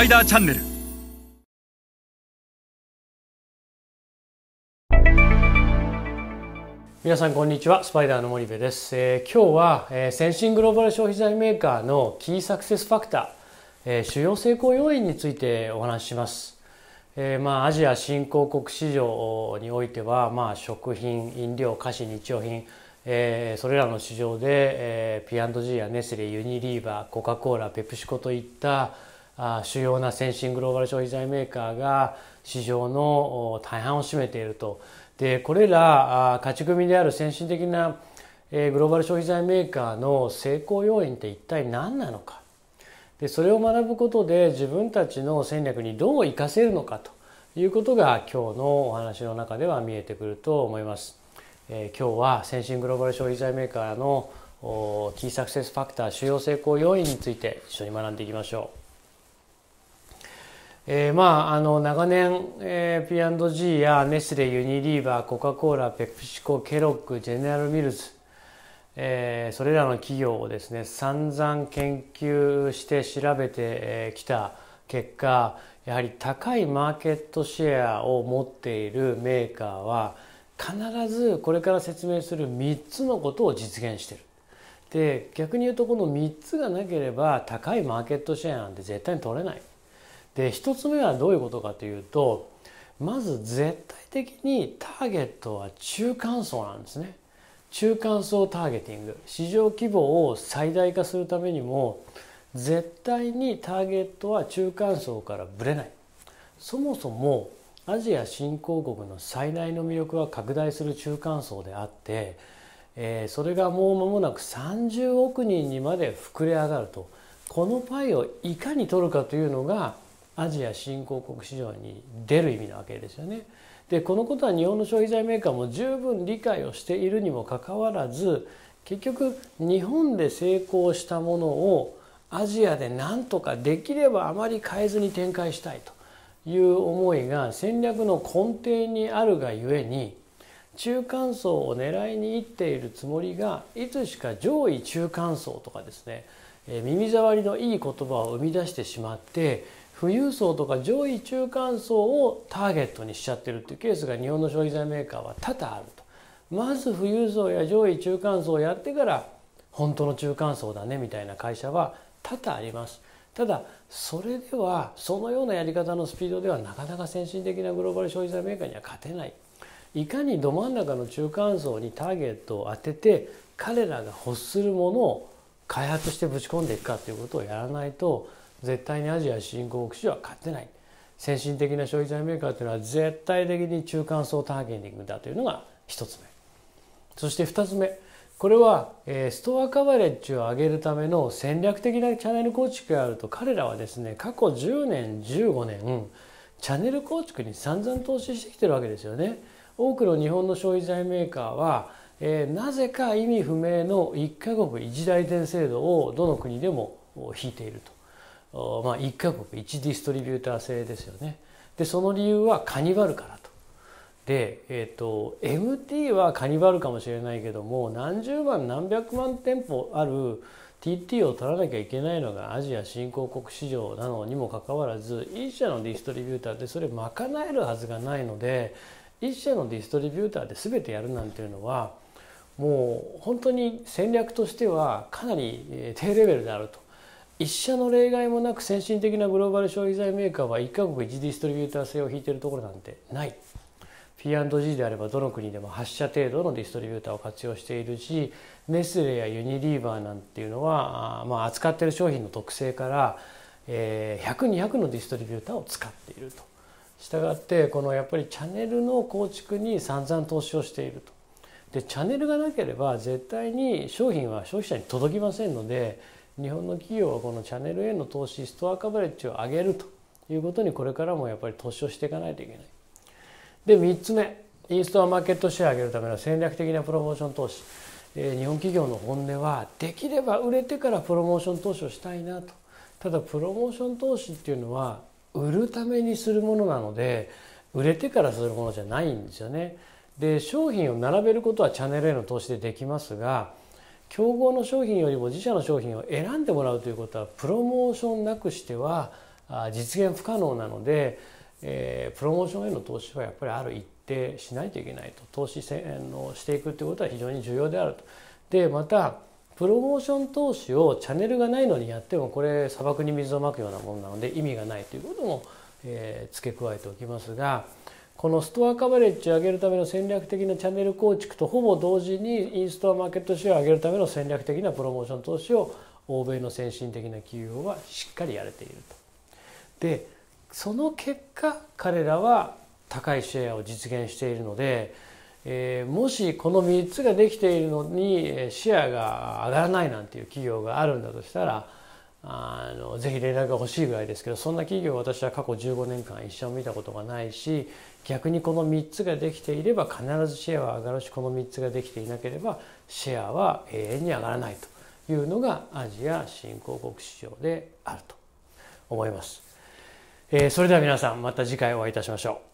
パイダーチャンネル。皆さんこんにちはスパイダーの森部です、えー、今日は、えー、先進グローバル消費財メーカーのキーサクセスファクター、えー、主要成功要因についてお話しします、えー、まあアジア新興国市場においてはまあ食品飲料菓子日用品えー、それらの市場で、えー、P&G やネスレユニリーバーコカ・コーラペプシコといった主要な先進グローバル消費財メーカーが市場の大半を占めているとでこれら勝ち組である先進的なグローバル消費財メーカーの成功要因って一体何なのかでそれを学ぶことで自分たちの戦略にどう生かせるのかということが今日のお話の中では見えてくると思います。えー、今日は先進グローバル消費財メーカーのキーサクセスファクター主要成功要因について一緒に学んでいきましょう。えー、まああの長年、えー、P&G やネスレユニリーバーコカ・コーラペプシコケロックジェネラルミルズ、えー、それらの企業をですね散々研究して調べてきた結果やはり高いマーケットシェアを持っているメーカーは必ずこれから説明する3つのことを実現してる。で逆に言うとこの3つがなければ高いマーケットシェアなんて絶対に取れない。で1つ目はどういうことかというとまず絶対的にターゲットは中間層なんですね。中間層ターゲティング。市場規模を最大化するためにも絶対にターゲットは中間層からぶれない。そもそもアジア新興国の最大の魅力は拡大する中間層であって、えー、それがもう間もなく30億人にまで膨れ上がると。このパイをいかに取るかというのがアジア新興国市場に出る意味なわけですよね。でこのことは日本の消費財メーカーも十分理解をしているにもかかわらず結局日本で成功したものをアジアで何とかできればあまり変えずに展開したいという思いが戦略の根底にあるがゆえに中間層を狙いにいっているつもりがいつしか上位中間層とかですね耳障りのいい言葉を生み出してしまって富裕層とか上位中間層をターゲットにしちゃってるっていうケースが日本の消費財メーカーは多々あると。まず富裕層や上位中間層をやってから本当の中間層だねみたいな会社は多々あります。ただそれではそのようなやり方のスピードではなかなか先進的なグローバル消費財メーカーには勝てないいかにど真ん中の中間層にターゲットを当てて彼らが欲するものを開発してぶち込んでいくかということをやらないと絶対にアジア新興国市場は勝てない。先進的な消費財メーカーというのは絶対的に中間層ターゲティングだというのが1つ目。そして2つ目。これはストアカバレッジを上げるための戦略的なチャンネル構築があると彼らはですね過去10年15年チャンネル構築に散々投資してきてるわけですよね。多くの日本の消費財メーカーは、えー、なぜか意味不明の1カ国1代店制度をどの国でも引いていると、まあ、1カ国1ディストリビューター制ですよね。でその理由はカニバルからとで、えーと、MT はカニバルかもしれないけども何十万何百万店舗ある TT を取らなきゃいけないのがアジア新興国市場なのにもかかわらず一社のディストリビューターでそれ賄えるはずがないので一社のディストリビューターで全てやるなんていうのはもう本当に戦略としてはかなり低レベルであると。一社の例外もなく先進的なグローバル消費財メーカーは一カ国一ディストリビューター制を引いているところなんてない。P&G であればどの国でも8社程度のディストリビューターを活用しているしネスレやユニリーバーなんていうのは、まあ、扱っている商品の特性から、えー、100200のディストリビューターを使っていると。したがってこのやっぱりチャンネルの構築に散々投資をしていると。でチャンネルがなければ絶対に商品は消費者に届きませんので日本の企業はこのチャンネルへの投資ストアカバレッジを上げるということにこれからもやっぱり投資をしていかないといけない。で3つ目インストアマーケットシェアを上げるための戦略的なプロモーション投資、えー、日本企業の本音はできれば売れてからプロモーション投資をしたいなとただプロモーション投資っていうのは売るためにするものなので売れてからするものじゃないんですよね。で商品を並べることはチャンネルへの投資でできますが競合の商品よりも自社の商品を選んでもらうということはプロモーションなくしては実現不可能なので、えー、プロモーションへの投資はやっぱりある一定しないといけないと投資せのしていくということは非常に重要であると。でまたプロモーション投資をチャンネルがないのにやってもこれ砂漠に水をまくようなものなので意味がないということも、えー、付け加えておきますがこのストアカバレッジを上げるための戦略的なチャンネル構築とほぼ同時にインストアマーケットシェアを上げるための戦略的なプロモーション投資を欧米の先進的な企業はしっかりやれていると。でその結果彼らは高いシェアを実現しているので、えー、もしこの3つができているのにシェアが上がらないなんていう企業があるんだとしたらあのぜひ連絡が欲しいぐらいですけどそんな企業私は過去15年間一生見たことがないし逆にこの3つができていれば必ずシェアは上がるしこの3つができていなければシェアは永遠に上がらないというのがアジア新興国市場であると思います。えー、それでは皆さんまた次回お会いいたしましょう。